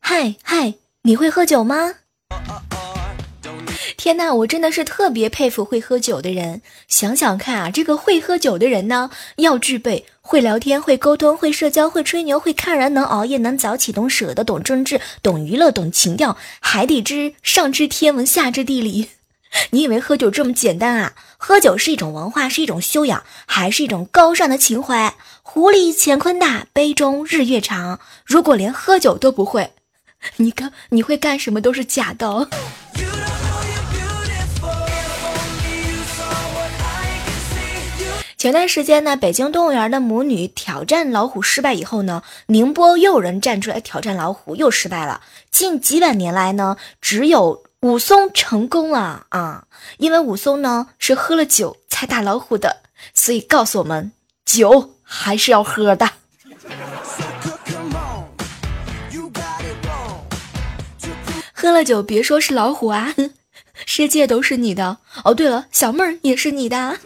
嗨嗨，你会喝酒吗？天呐，我真的是特别佩服会喝酒的人。想想看啊，这个会喝酒的人呢，要具备会聊天、会沟通、会社交、会吹牛、会看人、能熬夜、能早起、懂舍得、懂政治、懂娱乐、懂情调，还得知上知天文下知地理。你以为喝酒这么简单啊？喝酒是一种文化，是一种修养，还是一种高尚的情怀？壶里乾坤大，杯中日月长。如果连喝酒都不会，你干你会干什么都是假的。前段时间呢，北京动物园的母女挑战老虎失败以后呢，宁波又有人站出来挑战老虎，又失败了。近几百年来呢，只有武松成功了啊！因为武松呢是喝了酒才打老虎的，所以告诉我们，酒还是要喝的。喝了酒别说是老虎啊，世界都是你的。哦，对了，小妹儿也是你的。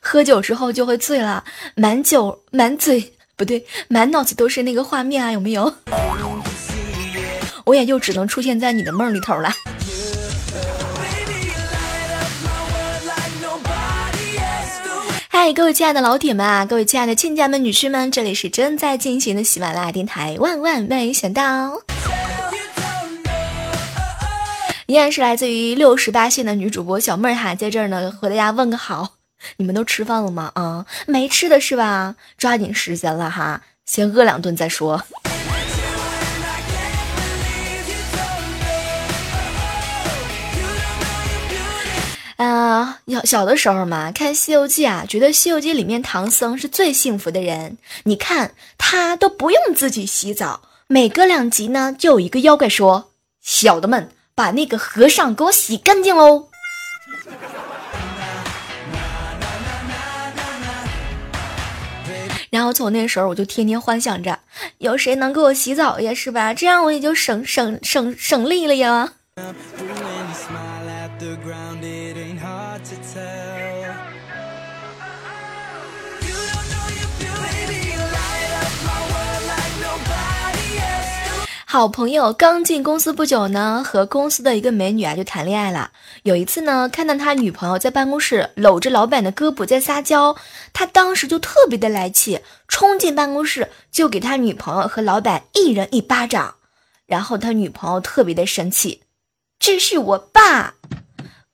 喝酒之后就会醉了，满酒满嘴不对，满脑子都是那个画面啊，有没有？我也就只能出现在你的梦里头了。嗨，各位亲爱的老铁们啊，各位亲爱的亲家们、女婿们，这里是正在进行的喜马拉雅电台，万万没想到，依然是来自于六十八线的女主播小妹儿哈，在这儿呢和大家问个好。你们都吃饭了吗？啊，没吃的是吧？抓紧时间了哈，先饿两顿再说。啊，小小的时候嘛，看《西游记》啊，觉得《西游记》里面唐僧是最幸福的人。你看他都不用自己洗澡，每隔两集呢，就有一个妖怪说：“小的们，把那个和尚给我洗干净喽。”然后从那时候我就天天幻想着，有谁能给我洗澡呀，是吧？这样我也就省省省省力了呀。好朋友刚进公司不久呢，和公司的一个美女啊就谈恋爱了。有一次呢，看到他女朋友在办公室搂着老板的胳膊在撒娇，他当时就特别的来气，冲进办公室就给他女朋友和老板一人一巴掌。然后他女朋友特别的生气，这是我爸。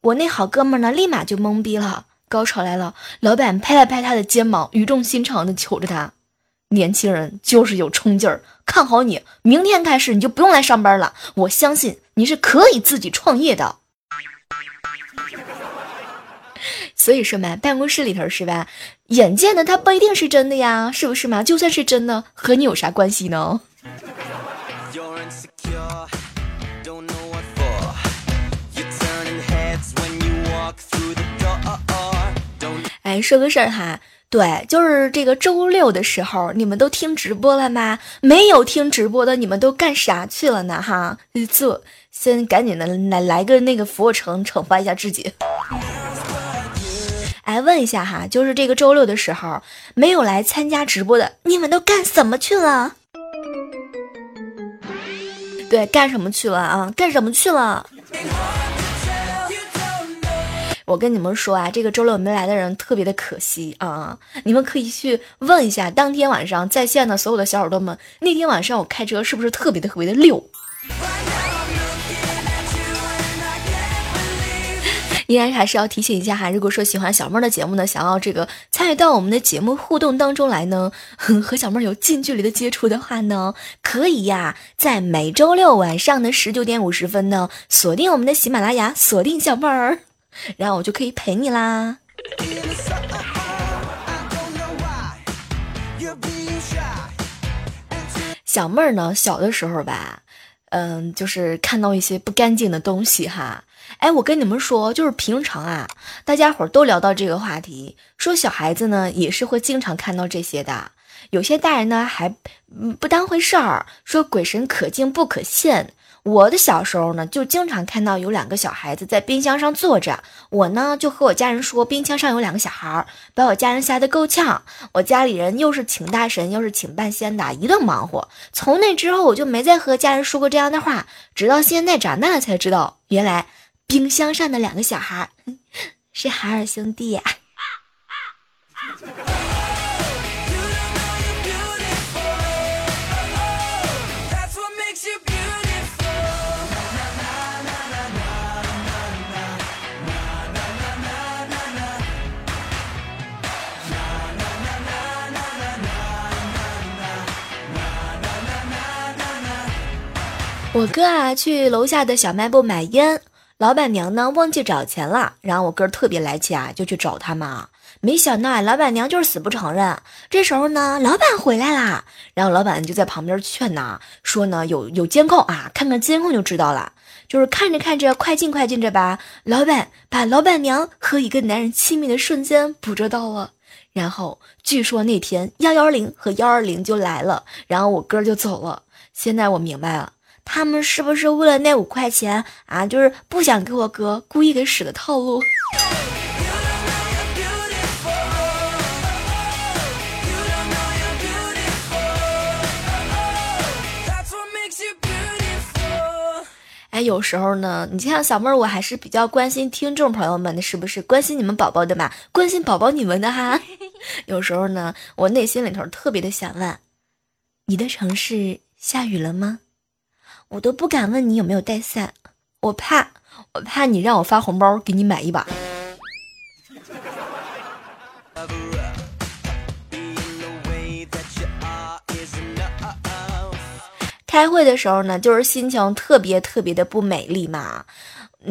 我那好哥们呢，立马就懵逼了。高潮来了，老板拍了拍他的肩膀，语重心长的求着他。年轻人就是有冲劲儿，看好你，明天开始你就不用来上班了。我相信你是可以自己创业的。所以说嘛，办公室里头是吧？眼见的他不一定是真的呀，是不是嘛？就算是真的，和你有啥关系呢？哎，说个事儿哈。对，就是这个周六的时候，你们都听直播了吗？没有听直播的，你们都干啥去了呢？哈，做先赶紧的来来个那个俯卧撑，惩罚一下自己。哎，问一下哈，就是这个周六的时候没有来参加直播的，你们都干什么去了？对，干什么去了啊？干什么去了？我跟你们说啊，这个周六没来的人特别的可惜啊！你们可以去问一下当天晚上在线的所有的小耳朵们，那天晚上我开车是不是特别的特别的溜？依然还是要提醒一下哈，如果说喜欢小妹儿的节目呢，想要这个参与到我们的节目互动当中来呢，和小妹儿有近距离的接触的话呢，可以呀，在每周六晚上的十九点五十分呢，锁定我们的喜马拉雅，锁定小妹儿。然后我就可以陪你啦。小妹儿呢，小的时候吧，嗯，就是看到一些不干净的东西哈。哎，我跟你们说，就是平常啊，大家伙都聊到这个话题，说小孩子呢也是会经常看到这些的。有些大人呢还不当回事儿，说鬼神可敬不可信。我的小时候呢，就经常看到有两个小孩子在冰箱上坐着，我呢就和我家人说冰箱上有两个小孩，把我家人吓得够呛。我家里人又是请大神又是请半仙的，一顿忙活。从那之后，我就没再和家人说过这样的话，直到现在长大才知道，原来冰箱上的两个小孩 是海尔兄弟呀。我哥啊，去楼下的小卖部买烟，老板娘呢忘记找钱了，然后我哥特别来气啊，就去找他嘛。没想到啊，老板娘就是死不承认。这时候呢，老板回来啦，然后老板就在旁边劝呐，说呢有有监控啊，看看监控就知道了。就是看着看着，快进快进着吧，老板把老板娘和一个男人亲密的瞬间捕捉到了。然后据说那天幺幺零和幺二零就来了，然后我哥就走了。现在我明白了。他们是不是为了那五块钱啊？就是不想给我哥，故意给使的套路。哎，有时候呢，你像小妹儿，我还是比较关心听众朋友们的，是不是关心你们宝宝的嘛？关心宝宝你们的哈。有时候呢，我内心里头特别的想问，你的城市下雨了吗？我都不敢问你有没有带伞，我怕，我怕你让我发红包给你买一把。开会的时候呢，就是心情特别特别的不美丽嘛。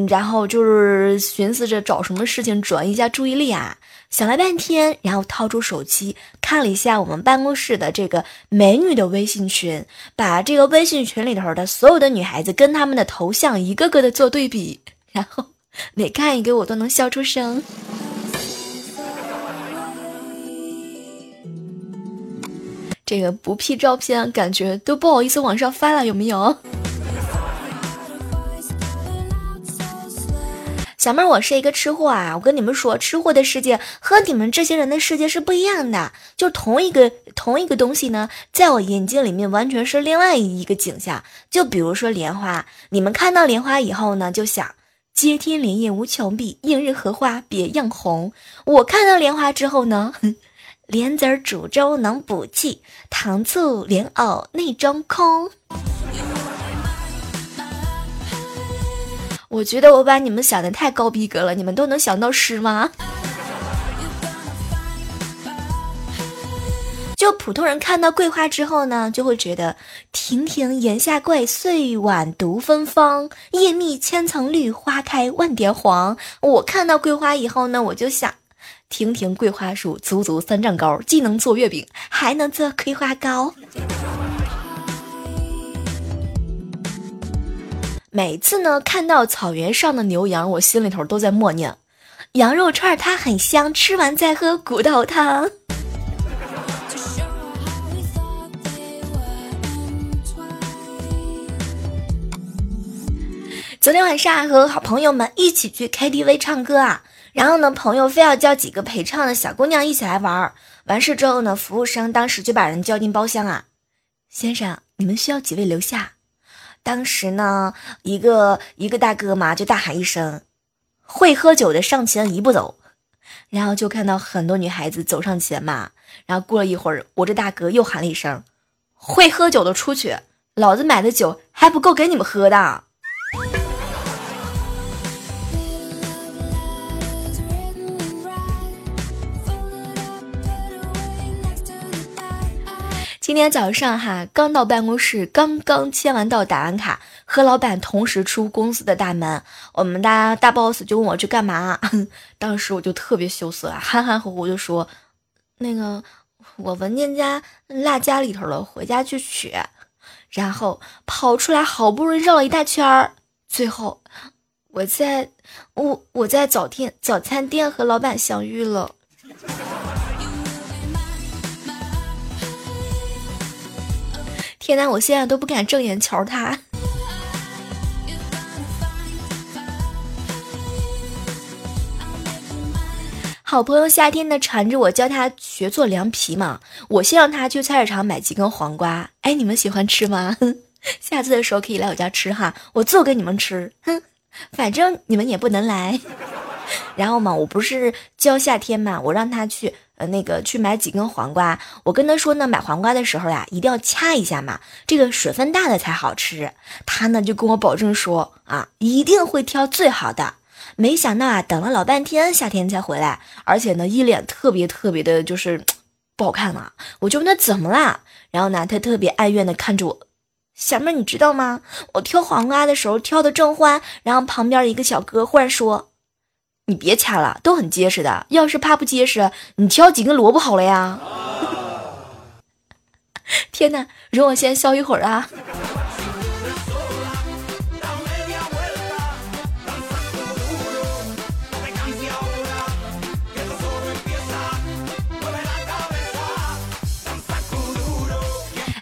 然后就是寻思着找什么事情转移一下注意力啊，想了半天，然后掏出手机看了一下我们办公室的这个美女的微信群，把这个微信群里头的所有的女孩子跟她们的头像一个个的做对比，然后每看一个我都能笑出声。这个不 P 照片，感觉都不好意思往上发了，有没有？小妹，我是一个吃货啊！我跟你们说，吃货的世界和你们这些人的世界是不一样的。就同一个同一个东西呢，在我眼睛里面完全是另外一个景象。就比如说莲花，你们看到莲花以后呢，就想接天莲叶无穷碧，映日荷花别样红。我看到莲花之后呢，莲子煮粥能补气，糖醋莲藕内装空。我觉得我把你们想的太高逼格了，你们都能想到诗吗？就普通人看到桂花之后呢，就会觉得亭亭檐下桂，岁晚独芬芳，叶密千层绿，花开万点黄。我看到桂花以后呢，我就想，亭亭桂花树，足足三丈高，既能做月饼，还能做桂花糕。每次呢，看到草原上的牛羊，我心里头都在默念：羊肉串它很香，吃完再喝骨头汤。昨天晚上和好朋友们一起去 KTV 唱歌啊，然后呢，朋友非要叫几个陪唱的小姑娘一起来玩儿。完事之后呢，服务生当时就把人叫进包厢啊，先生，你们需要几位留下？当时呢，一个一个大哥嘛，就大喊一声：“会喝酒的上前一步走。”然后就看到很多女孩子走上前嘛。然后过了一会儿，我这大哥又喊了一声：“会喝酒的出去，老子买的酒还不够给你们喝的。”今天早上哈，刚到办公室，刚刚签完到，打完卡，和老板同时出公司的大门。我们大大 boss 就问我去干嘛，当时我就特别羞涩，含含糊糊就说：“那个我文件夹落家里头了，回家去取。”然后跑出来，好不容易绕了一大圈儿，最后我在我我在早店早餐店和老板相遇了。现在我现在都不敢正眼瞧他。好朋友夏天呢缠着我教他学做凉皮嘛，我先让他去菜市场买几根黄瓜。哎，你们喜欢吃吗？下次的时候可以来我家吃哈，我做给你们吃。哼，反正你们也不能来。然后嘛，我不是教夏天嘛，我让他去。呃那个去买几根黄瓜。我跟他说呢，买黄瓜的时候呀，一定要掐一下嘛，这个水分大的才好吃。他呢就跟我保证说啊，一定会挑最好的。没想到啊，等了老半天，夏天才回来，而且呢，一脸特别特别的，就是不好看嘛。我就问他怎么啦，然后呢，他特别哀怨的看着我，小妹，你知道吗？我挑黄瓜的时候挑的正欢，然后旁边一个小哥忽然说：“你别掐了，都很结实的。要是怕不结实，你挑几根萝卜好了呀。”天哪，容我先消一会儿啊。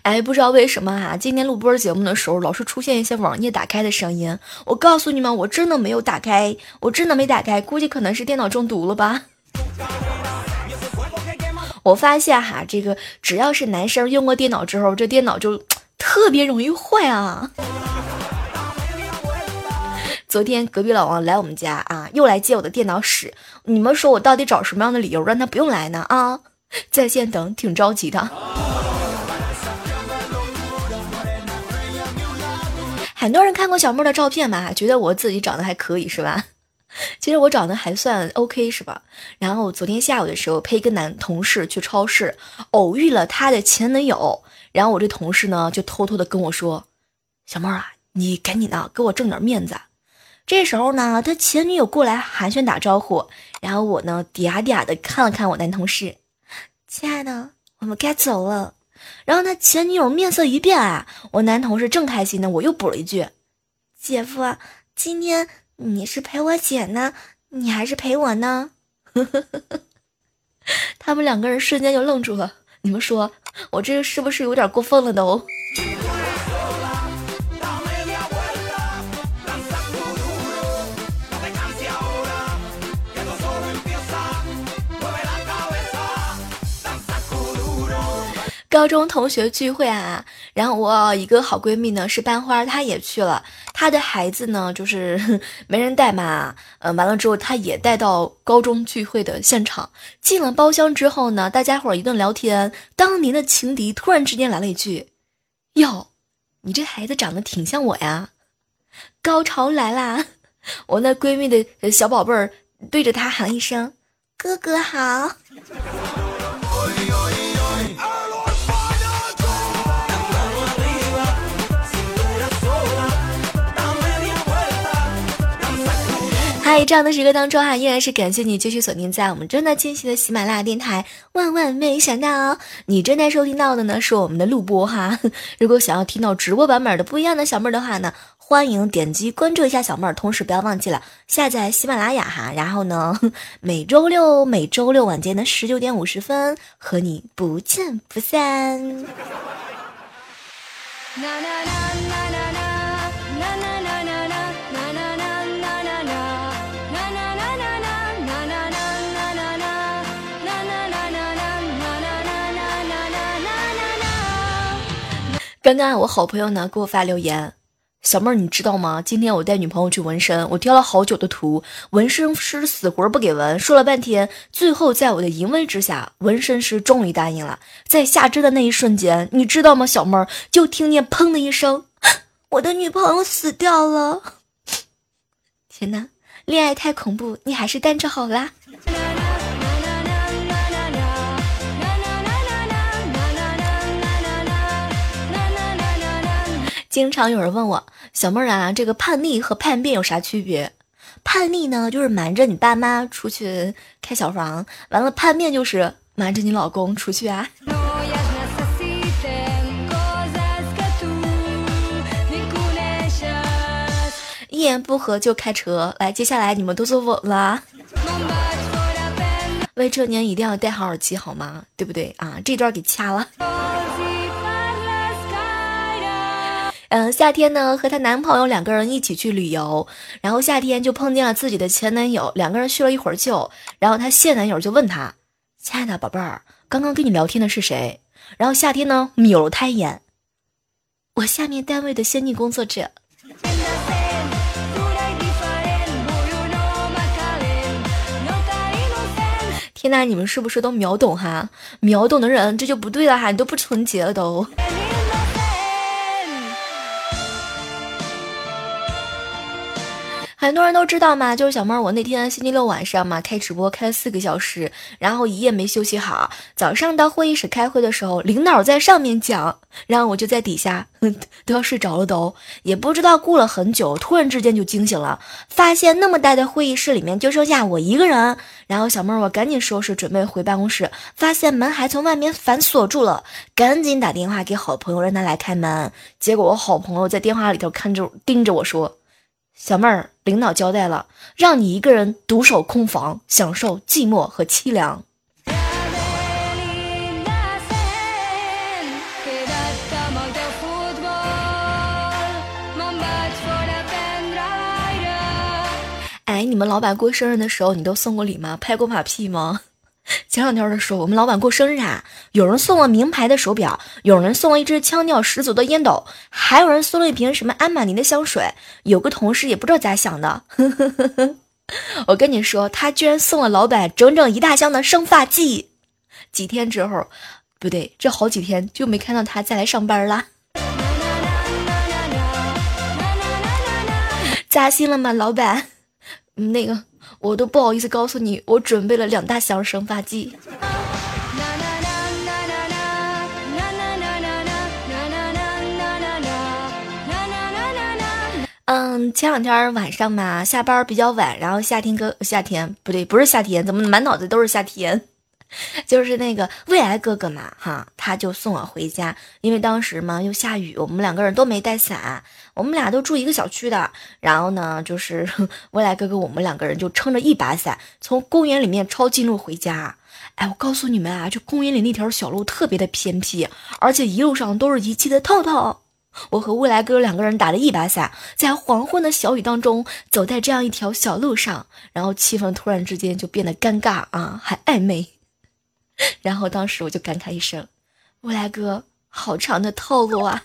哎，不知道为什么哈，今天录播节目的时候老是出现一些网页打开的声音。我告诉你们，我真的没有打开，我真的没打开，估计可能是电脑中毒了吧。我发现哈，这个只要是男生用过电脑之后，这电脑就特别容易坏啊。昨天隔壁老王来我们家啊，又来借我的电脑使。你们说我到底找什么样的理由让他不用来呢？啊，在线等，挺着急的。很多人看过小妹的照片吧，觉得我自己长得还可以是吧？其实我长得还算 OK 是吧？然后昨天下午的时候陪一个男同事去超市，偶遇了他的前男友。然后我这同事呢就偷偷的跟我说：“小妹啊，你赶紧的给我挣点面子。”这时候呢，他前女友过来寒暄打招呼，然后我呢嗲嗲的看了看我男同事：“亲爱的，我们该走了。”然后他前女友面色一变啊，我男同事正开心呢，我又补了一句：“姐夫，今天你是陪我姐呢，你还是陪我呢？” 他们两个人瞬间就愣住了。你们说我这个是不是有点过分了都？高中同学聚会啊，然后我一个好闺蜜呢是班花，她也去了。她的孩子呢就是 没人带嘛，嗯，完了之后她也带到高中聚会的现场。进了包厢之后呢，大家伙一顿聊天，当年的情敌突然之间来了一句：“哟，你这孩子长得挺像我呀。”高潮来啦！我那闺蜜的小宝贝儿对着她喊一声：“哥哥好。”嗨，这样的时刻当中哈，依然是感谢你继续锁定在我们正在进行的喜马拉雅电台。万万没想到，你正在收听到的呢是我们的录播哈。如果想要听到直播版本的不一样的小妹儿的话呢，欢迎点击关注一下小妹儿，同时不要忘记了下载喜马拉雅哈。然后呢，每周六每周六晚间的十九点五十分和你不见不散。啦啦啦啦刚刚我好朋友呢给我发留言，小妹儿你知道吗？今天我带女朋友去纹身，我挑了好久的图，纹身师死活不给纹，说了半天，最后在我的淫威之下，纹身师终于答应了。在下针的那一瞬间，你知道吗？小妹儿就听见砰的一声，我的女朋友死掉了。天哪，恋爱太恐怖，你还是单着好啦。经常有人问我，小妹儿啊，这个叛逆和叛变有啥区别？叛逆呢，就是瞒着你爸妈出去开小房；完了，叛变就是瞒着你老公出去啊。一言不合就开车，来，接下来你们都坐稳了。未成年一定要戴好耳机，好吗？对不对啊？这段给掐了。嗯，夏天呢和她男朋友两个人一起去旅游，然后夏天就碰见了自己的前男友，两个人叙了一会儿旧，然后她现男友就问她：“亲爱的宝贝儿，刚刚跟你聊天的是谁？”然后夏天呢瞄了他一眼：“我下面单位的先进工作者。”天呐，你们是不是都秒懂哈？秒懂的人这就不对了哈，你都不纯洁了都。很多人都知道嘛，就是小妹儿，我那天星期六晚上嘛开直播开了四个小时，然后一夜没休息好。早上到会议室开会的时候，领导在上面讲，然后我就在底下 都要睡着了都，也不知道过了很久，突然之间就惊醒了，发现那么大的会议室里面就剩下我一个人。然后小妹儿，我赶紧收拾准备回办公室，发现门还从外面反锁住了，赶紧打电话给好朋友让他来开门。结果我好朋友在电话里头看着盯着我说。小妹儿，领导交代了，让你一个人独守空房，享受寂寞和凄凉。哎，你们老板过生日的时候，你都送过礼吗？拍过马屁吗？前两天的时候，我们老板过生日啊，有人送了名牌的手表，有人送了一支腔调十足的烟斗，还有人送了一瓶什么安玛尼的香水。有个同事也不知道咋想的，我跟你说，他居然送了老板整整一大箱的生发剂。几天之后，不对，这好几天就没看到他再来上班了。扎心了吗，老板？那个。我都不好意思告诉你，我准备了两大箱生发剂。嗯，前两天晚上嘛，下班比较晚，然后夏天哥，夏天不对，不是夏天，怎么满脑子都是夏天？就是那个未来哥哥嘛，哈，他就送我回家，因为当时嘛又下雨，我们两个人都没带伞，我们俩都住一个小区的，然后呢，就是 未来哥哥，我们两个人就撑着一把伞，从公园里面抄近路回家。哎，我告诉你们啊，这公园里那条小路特别的偏僻，而且一路上都是遗弃的套套。我和未来哥两个人打着一把伞，在黄昏的小雨当中走在这样一条小路上，然后气氛突然之间就变得尴尬啊，还暧昧。然后当时我就感慨一声：“未来哥，好长的套路啊！”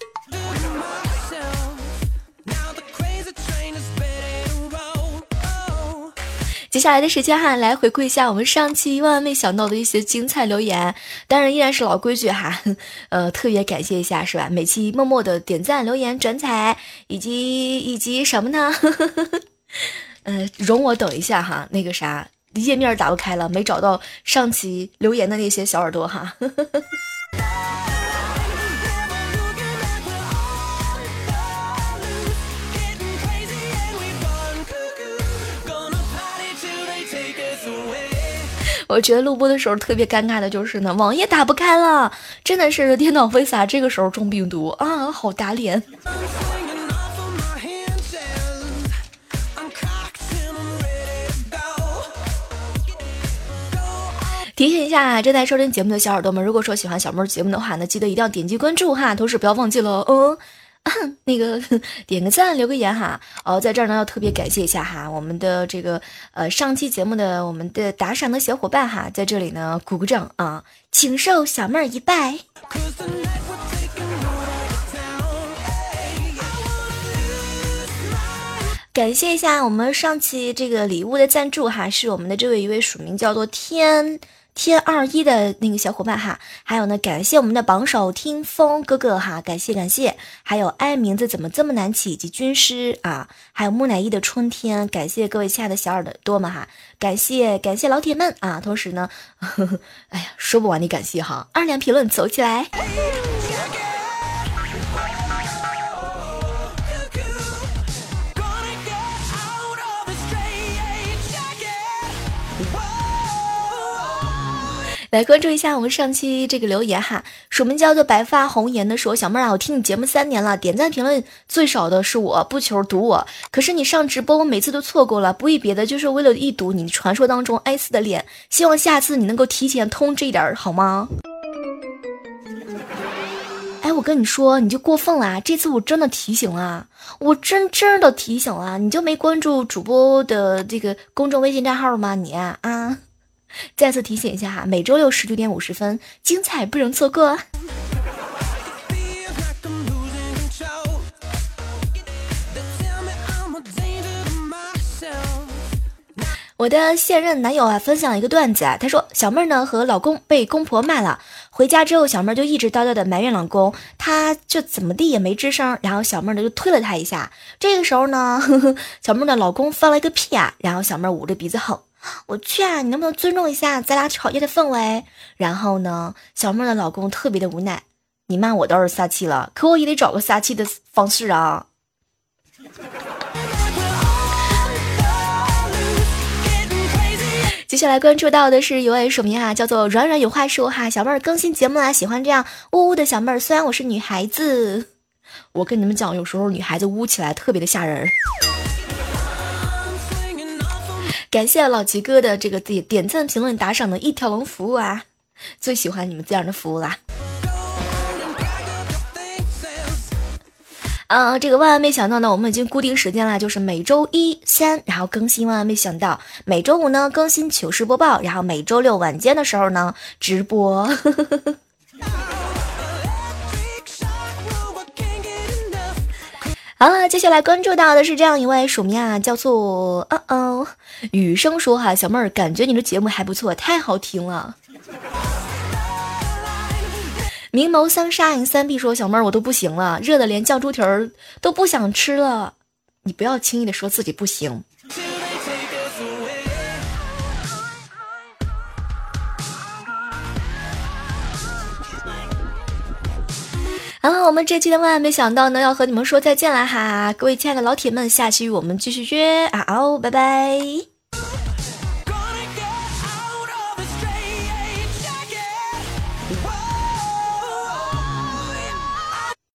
接下来的时间哈，来回顾一下我们上期万万没想到的一些精彩留言。当然依然是老规矩哈，呃，特别感谢一下是吧？每期默默的点赞、留言、转采，以及以及什么呢？呃，容我等一下哈，那个啥。页面打不开了，没找到上期留言的那些小耳朵哈。我觉得录播的时候特别尴尬的就是呢，网页打不开了，真的是电脑为啥这个时候中病毒啊？好打脸。提醒一下正在收听节目的小耳朵们，如果说喜欢小妹儿节目的话，那记得一定要点击关注哈，同时不要忘记了，嗯，那个点个赞，留个言哈。哦，在这儿呢要特别感谢一下哈，我们的这个呃上期节目的我们的打赏的小伙伴哈，在这里呢鼓个掌啊，请受小妹儿一拜。感谢一下我们上期这个礼物的赞助哈，是我们的这位一位署名叫做天。天二一的那个小伙伴哈，还有呢，感谢我们的榜首听风哥哥哈，感谢感谢，还有爱名字怎么这么难起以及军师啊，还有木乃伊的春天，感谢各位亲爱的小耳朵们哈，感谢感谢老铁们啊，同时呢呵呵，哎呀，说不完的感谢哈，二两评论走起来。来关注一下我们上期这个留言哈，署名叫做白发红颜的说：“小妹儿啊，我听你节目三年了，点赞评论最少的是我，不求读我，可是你上直播我每次都错过了，不为别的，就是为了一睹你传说当中哀死的脸，希望下次你能够提前通知一点好吗？”哎，我跟你说，你就过分了，这次我真的提醒了，我真真的提醒了，你就没关注主播的这个公众微信账号吗？你啊，再次提醒一下哈，每周六十九点五十分，精彩不容错过。我的现任男友啊，分享了一个段子啊，他说小妹儿呢和老公被公婆骂了，回家之后小妹儿就一直叨叨的埋怨老公，他就怎么地也没吱声，然后小妹儿呢就推了他一下，这个时候呢，呵 呵小妹儿的老公放了一个屁啊，然后小妹儿捂着鼻子吼，我去啊，你能不能尊重一下咱俩吵架的氛围？然后呢，小妹儿的老公特别的无奈，你骂我倒是撒气了，可我也得找个撒气的方式啊。接下来关注到的是一位署名啊，叫做软软有话说哈，小妹儿更新节目啦，喜欢这样呜呜的小妹儿。虽然我是女孩子，我跟你们讲，有时候女孩子呜起来特别的吓人。感谢老齐哥的这个点点赞、评论、打赏的一条龙服务啊，最喜欢你们这样的服务啦。嗯，这个万万没想到呢，我们已经固定时间了，就是每周一、三，然后更新。万万没想到，每周五呢更新糗事播报，然后每周六晚间的时候呢直播。好了，接下来关注到的是这样一位署名啊，叫做嗯嗯雨生说哈，小妹儿感觉你的节目还不错，太好听了。明眸三杀影三 B 说：“小妹儿，我都不行了，热的连酱猪蹄儿都不想吃了。你不要轻易的说自己不行。”然后，我们这期的万万没想到呢，要和你们说再见了哈，各位亲爱的老铁们，下期我们继续约啊哦，拜拜。